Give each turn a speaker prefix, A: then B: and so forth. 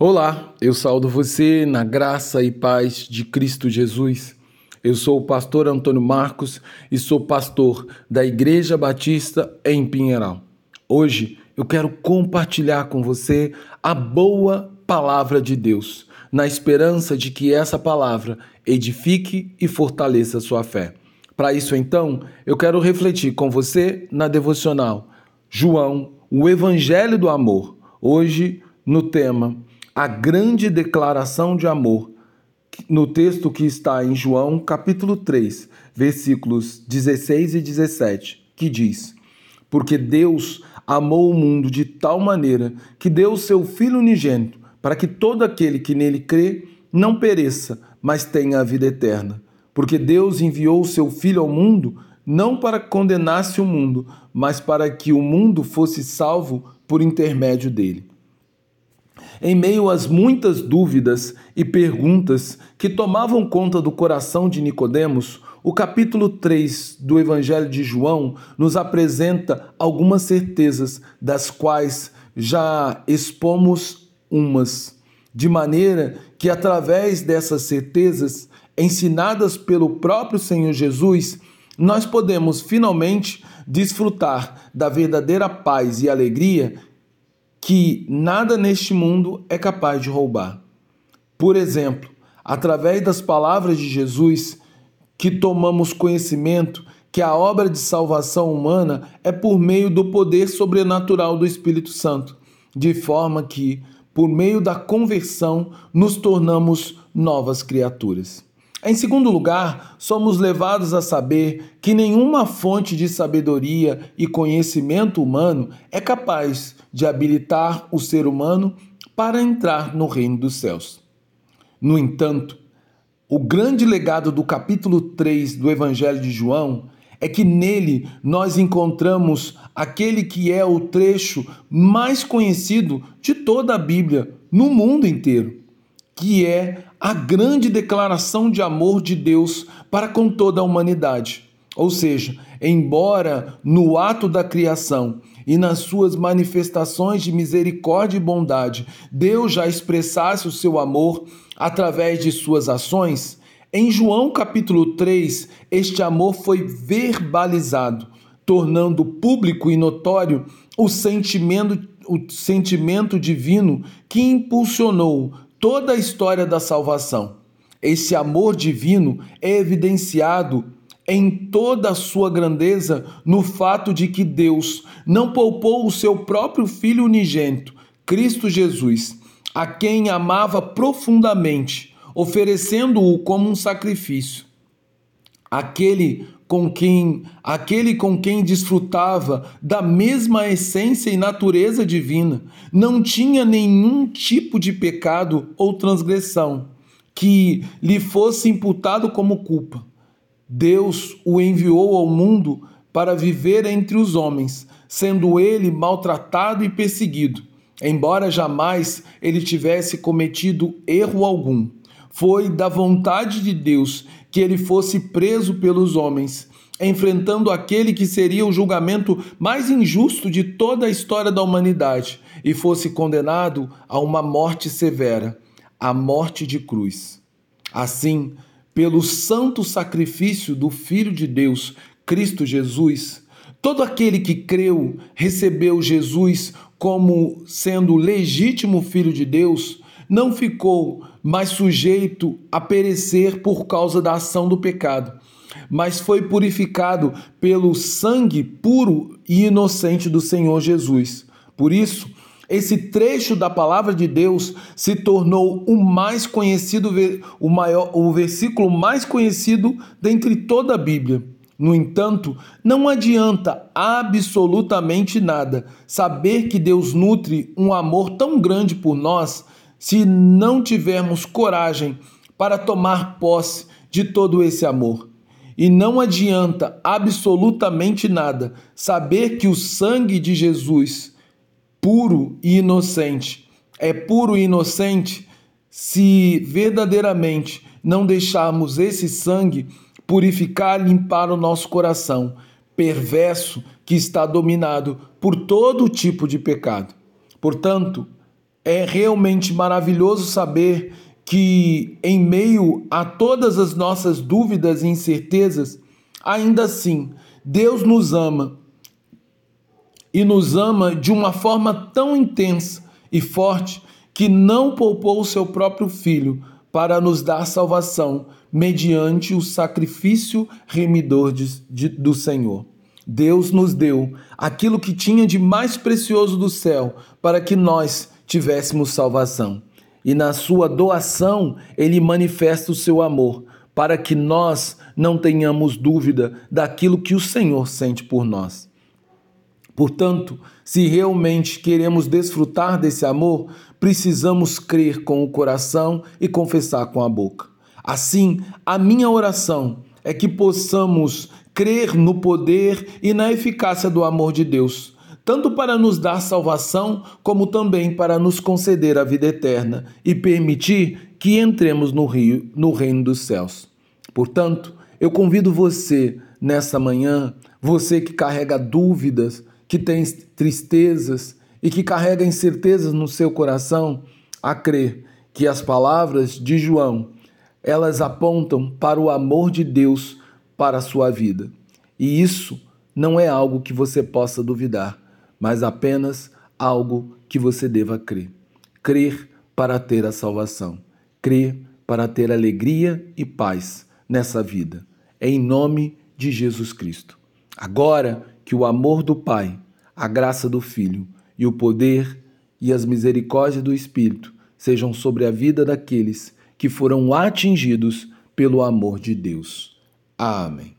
A: Olá, eu saúdo você na graça e paz de Cristo Jesus. Eu sou o pastor Antônio Marcos e sou pastor da Igreja Batista em Pinheiral. Hoje eu quero compartilhar com você a boa palavra de Deus, na esperança de que essa palavra edifique e fortaleça a sua fé. Para isso, então, eu quero refletir com você na devocional João, o Evangelho do Amor, hoje no tema a grande declaração de amor, no texto que está em João, capítulo 3, versículos 16 e 17, que diz: Porque Deus amou o mundo de tal maneira que deu o seu Filho unigênito, para que todo aquele que nele crê não pereça, mas tenha a vida eterna. Porque Deus enviou o seu Filho ao mundo não para condenasse o mundo, mas para que o mundo fosse salvo por intermédio dele. Em meio às muitas dúvidas e perguntas que tomavam conta do coração de Nicodemos, o capítulo 3 do Evangelho de João nos apresenta algumas certezas, das quais já expomos umas, de maneira que através dessas certezas, ensinadas pelo próprio Senhor Jesus, nós podemos finalmente desfrutar da verdadeira paz e alegria que nada neste mundo é capaz de roubar. Por exemplo, através das palavras de Jesus, que tomamos conhecimento que a obra de salvação humana é por meio do poder sobrenatural do Espírito Santo, de forma que, por meio da conversão, nos tornamos novas criaturas. Em segundo lugar, somos levados a saber que nenhuma fonte de sabedoria e conhecimento humano é capaz de habilitar o ser humano para entrar no reino dos céus. No entanto, o grande legado do capítulo 3 do Evangelho de João é que nele nós encontramos aquele que é o trecho mais conhecido de toda a Bíblia no mundo inteiro que é a grande declaração de amor de Deus para com toda a humanidade. Ou seja, embora no ato da criação e nas suas manifestações de misericórdia e bondade, Deus já expressasse o seu amor através de suas ações, em João capítulo 3, este amor foi verbalizado, tornando público e notório o sentimento, o sentimento divino que impulsionou toda a história da salvação. Esse amor divino é evidenciado em toda a sua grandeza no fato de que Deus não poupou o seu próprio Filho unigênito, Cristo Jesus, a quem amava profundamente, oferecendo-o como um sacrifício. Aquele com quem aquele com quem desfrutava da mesma essência e natureza divina, não tinha nenhum tipo de pecado ou transgressão que lhe fosse imputado como culpa. Deus o enviou ao mundo para viver entre os homens, sendo ele maltratado e perseguido, embora jamais ele tivesse cometido erro algum. Foi da vontade de Deus que ele fosse preso pelos homens, enfrentando aquele que seria o julgamento mais injusto de toda a história da humanidade e fosse condenado a uma morte severa, a morte de cruz. Assim, pelo santo sacrifício do Filho de Deus, Cristo Jesus, todo aquele que creu, recebeu Jesus como sendo legítimo Filho de Deus, não ficou mais sujeito a perecer por causa da ação do pecado, mas foi purificado pelo sangue puro e inocente do Senhor Jesus. Por isso, esse trecho da palavra de Deus se tornou o mais conhecido, o maior, o versículo mais conhecido dentre toda a Bíblia. No entanto, não adianta absolutamente nada saber que Deus nutre um amor tão grande por nós se não tivermos coragem para tomar posse de todo esse amor. E não adianta absolutamente nada saber que o sangue de Jesus, puro e inocente, é puro e inocente se verdadeiramente não deixarmos esse sangue purificar limpar o nosso coração, perverso que está dominado por todo tipo de pecado. Portanto, É realmente maravilhoso saber que, em meio a todas as nossas dúvidas e incertezas, ainda assim, Deus nos ama e nos ama de uma forma tão intensa e forte que não poupou o seu próprio filho para nos dar salvação mediante o sacrifício remidor de, de, do Senhor. Deus nos deu aquilo que tinha de mais precioso do céu para que nós tivéssemos salvação. E na sua doação, ele manifesta o seu amor, para que nós não tenhamos dúvida daquilo que o Senhor sente por nós. Portanto, se realmente queremos desfrutar desse amor, precisamos crer com o coração e confessar com a boca. Assim, a minha oração é que possamos crer no poder e na eficácia do amor de Deus, tanto para nos dar salvação, como também para nos conceder a vida eterna e permitir que entremos no, rio, no reino dos céus. Portanto, eu convido você nessa manhã, você que carrega dúvidas, que tem tristezas e que carrega incertezas no seu coração, a crer que as palavras de João, elas apontam para o amor de Deus para a sua vida. E isso não é algo que você possa duvidar, mas apenas algo que você deva crer. Crer para ter a salvação, crer para ter alegria e paz nessa vida. É em nome de Jesus Cristo. Agora que o amor do Pai, a graça do Filho e o poder e as misericórdias do Espírito sejam sobre a vida daqueles que foram atingidos pelo amor de Deus. Amém.